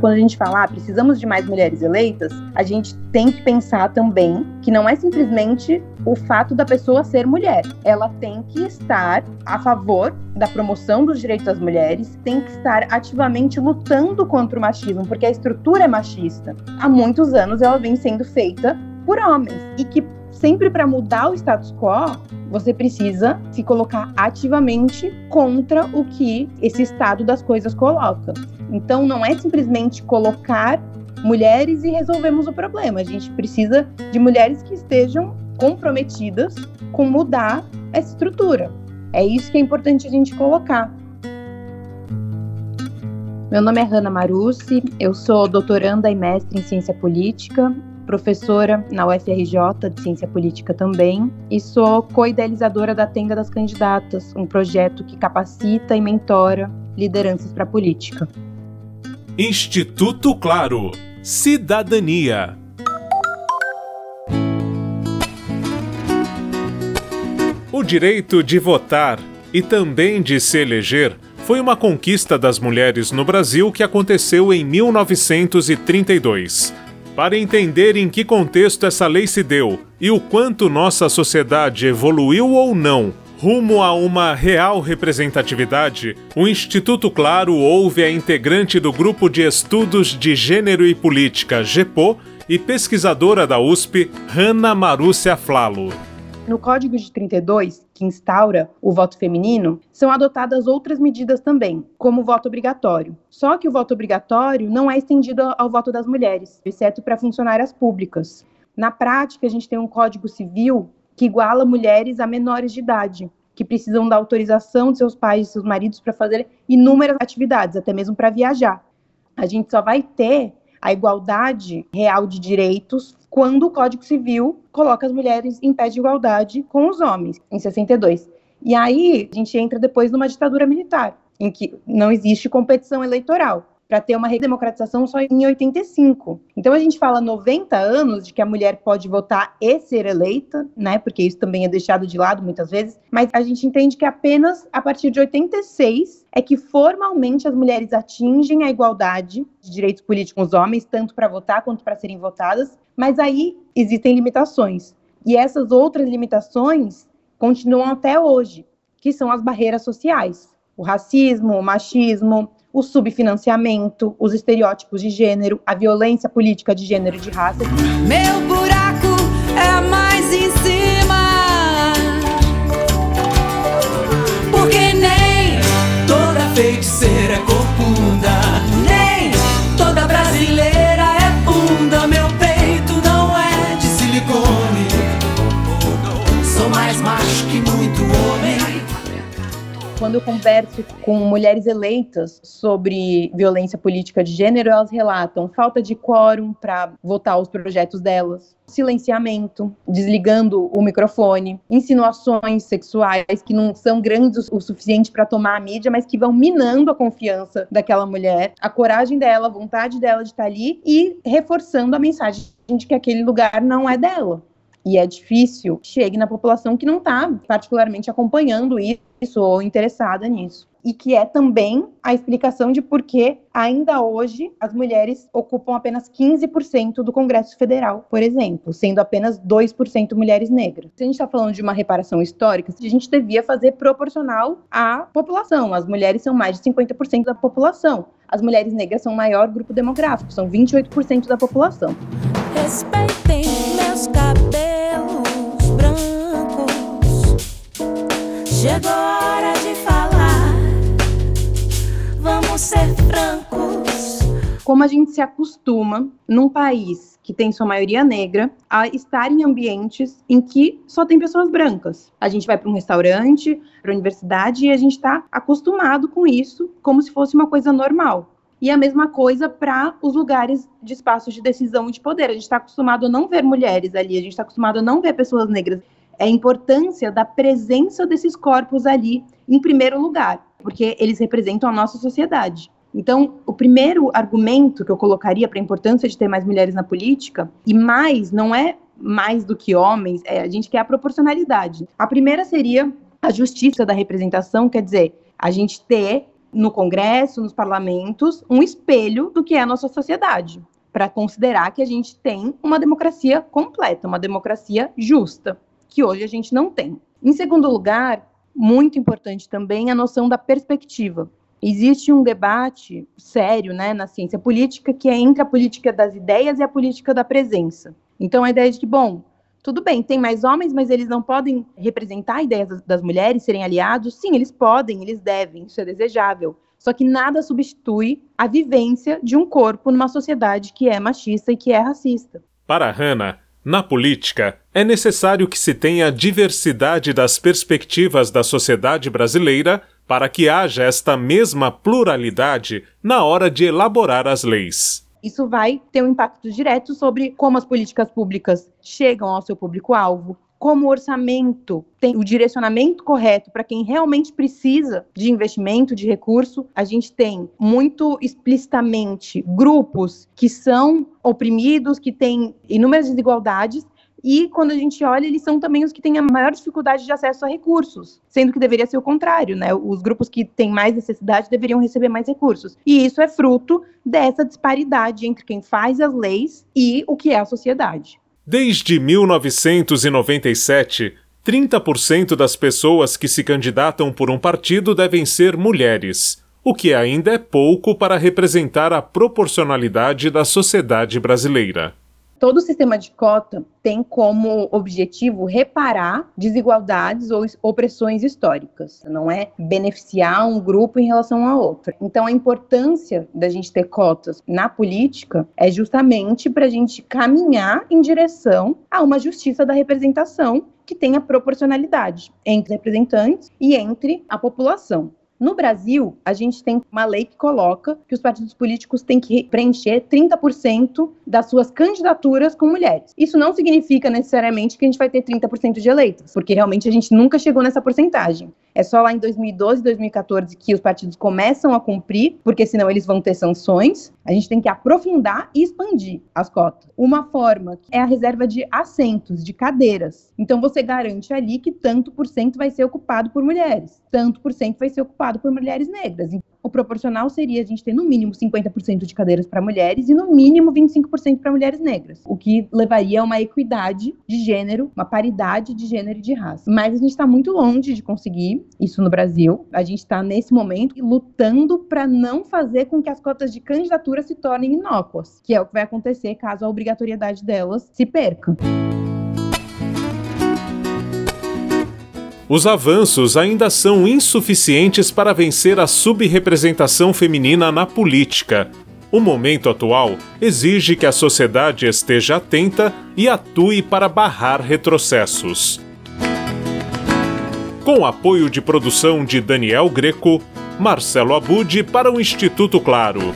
quando a gente fala, ah, precisamos de mais mulheres eleitas, a gente tem que pensar também que não é simplesmente o fato da pessoa ser mulher. Ela tem que estar a favor da promoção dos direitos das mulheres, tem que estar ativamente lutando contra o machismo, porque a estrutura é machista. Há muitos anos ela vem sendo feita por homens e que sempre para mudar o status quo, você precisa se colocar ativamente contra o que esse estado das coisas coloca. Então, não é simplesmente colocar mulheres e resolvemos o problema. A gente precisa de mulheres que estejam comprometidas com mudar essa estrutura. É isso que é importante a gente colocar. Meu nome é Hanna Marussi, eu sou doutoranda e mestre em ciência política professora na UFRJ de Ciência Política também, e sou co-idealizadora da Tenda das Candidatas, um projeto que capacita e mentora lideranças para a política. Instituto Claro. Cidadania. O direito de votar e também de se eleger foi uma conquista das mulheres no Brasil que aconteceu em 1932. Para entender em que contexto essa lei se deu e o quanto nossa sociedade evoluiu ou não rumo a uma real representatividade, o Instituto Claro ouve a integrante do Grupo de Estudos de Gênero e Política, GEPO, e pesquisadora da USP, Hanna Marúcia Flalo. No Código de 32, que instaura o voto feminino, são adotadas outras medidas também, como o voto obrigatório. Só que o voto obrigatório não é estendido ao voto das mulheres, exceto para funcionárias públicas. Na prática, a gente tem um Código Civil que iguala mulheres a menores de idade, que precisam da autorização de seus pais e seus maridos para fazer inúmeras atividades, até mesmo para viajar. A gente só vai ter a igualdade real de direitos quando o Código Civil coloca as mulheres em pé de igualdade com os homens, em 62. E aí a gente entra depois numa ditadura militar, em que não existe competição eleitoral para ter uma redemocratização só em 85. Então a gente fala 90 anos de que a mulher pode votar e ser eleita, né? Porque isso também é deixado de lado muitas vezes, mas a gente entende que apenas a partir de 86 é que formalmente as mulheres atingem a igualdade de direitos políticos os homens, tanto para votar quanto para serem votadas, mas aí existem limitações. E essas outras limitações continuam até hoje, que são as barreiras sociais. O racismo, o machismo, o subfinanciamento, os estereótipos de gênero, a violência política de gênero e de raça. Meu buraco é mais quando eu converso com mulheres eleitas sobre violência política de gênero, elas relatam falta de quórum para votar os projetos delas, silenciamento, desligando o microfone, insinuações sexuais que não são grandes o suficiente para tomar a mídia, mas que vão minando a confiança daquela mulher, a coragem dela, a vontade dela de estar ali e reforçando a mensagem de que aquele lugar não é dela e é difícil, chegue na população que não está particularmente acompanhando isso ou interessada nisso. E que é também a explicação de por que ainda hoje as mulheres ocupam apenas 15% do Congresso Federal, por exemplo, sendo apenas 2% mulheres negras. Se a gente está falando de uma reparação histórica, a gente devia fazer proporcional à população. As mulheres são mais de 50% da população. As mulheres negras são o maior grupo demográfico, são 28% da população. Respeitem Chegou a hora de falar. Vamos ser francos. Como a gente se acostuma num país que tem sua maioria negra a estar em ambientes em que só tem pessoas brancas. A gente vai para um restaurante, para a universidade e a gente está acostumado com isso, como se fosse uma coisa normal. E a mesma coisa para os lugares de espaços de decisão e de poder. A gente está acostumado a não ver mulheres ali, a gente está acostumado a não ver pessoas negras. É a importância da presença desses corpos ali, em primeiro lugar, porque eles representam a nossa sociedade. Então, o primeiro argumento que eu colocaria para a importância de ter mais mulheres na política, e mais, não é mais do que homens, é, a gente quer a proporcionalidade. A primeira seria a justiça da representação, quer dizer, a gente ter no Congresso, nos parlamentos, um espelho do que é a nossa sociedade, para considerar que a gente tem uma democracia completa, uma democracia justa, que hoje a gente não tem. Em segundo lugar, muito importante também a noção da perspectiva. Existe um debate sério né, na ciência política que é entre a política das ideias e a política da presença. Então, a ideia de que, bom, tudo bem, tem mais homens, mas eles não podem representar ideias das, mulheres, serem aliados? Sim, eles podem, eles devem, isso é desejável. Só que nada substitui a vivência de um corpo numa sociedade que é machista e que é racista. Para Hannah, na política, é necessário que se tenha diversidade das perspectivas da sociedade brasileira para que haja esta mesma pluralidade na hora de elaborar as leis. Isso vai ter um impacto direto sobre como as políticas públicas chegam ao seu público-alvo, como o orçamento tem o direcionamento correto para quem realmente precisa de investimento, de recurso. A gente tem muito explicitamente grupos que são oprimidos, que têm inúmeras desigualdades, e quando a gente olha, eles são também os que têm a maior dificuldade de acesso a recursos, sendo que deveria ser o contrário, né? Os grupos que têm mais necessidade deveriam receber mais recursos. E isso é fruto dessa disparidade entre quem faz as leis e o que é a sociedade. Desde 1997, 30% das pessoas que se candidatam por um partido devem ser mulheres, o que ainda é pouco para representar a proporcionalidade da sociedade brasileira todo sistema de cota tem como objetivo reparar desigualdades ou opressões históricas, não é beneficiar um grupo em relação a outro. Então, a importância da gente ter cotas na política é justamente para a gente caminhar em direção a uma justiça da representação que tenha proporcionalidade entre representantes e entre a população. No Brasil, a gente tem uma lei que coloca que os partidos políticos têm que preencher 30% das suas candidaturas com mulheres. Isso não significa necessariamente que a gente vai ter 30% de eleitos, porque realmente a gente nunca chegou nessa porcentagem. É só lá em 2012, 2014 que os partidos começam a cumprir, porque senão eles vão ter sanções. A gente tem que aprofundar e expandir as cotas. Uma forma é a reserva de assentos, de cadeiras. Então você garante ali que tanto por cento vai ser ocupado por mulheres, tanto por cento vai ser ocupado por mulheres negras. O proporcional seria a gente ter no mínimo 50% de cadeiras para mulheres e no mínimo 25% para mulheres negras, o que levaria a uma equidade de gênero, uma paridade de gênero e de raça. Mas a gente está muito longe de conseguir isso no Brasil. A gente está nesse momento lutando para não fazer com que as cotas de candidatura se tornem inócuas, que é o que vai acontecer caso a obrigatoriedade delas se perca. Os avanços ainda são insuficientes para vencer a subrepresentação feminina na política. O momento atual exige que a sociedade esteja atenta e atue para barrar retrocessos. Com apoio de produção de Daniel Greco, Marcelo Abude para o Instituto Claro.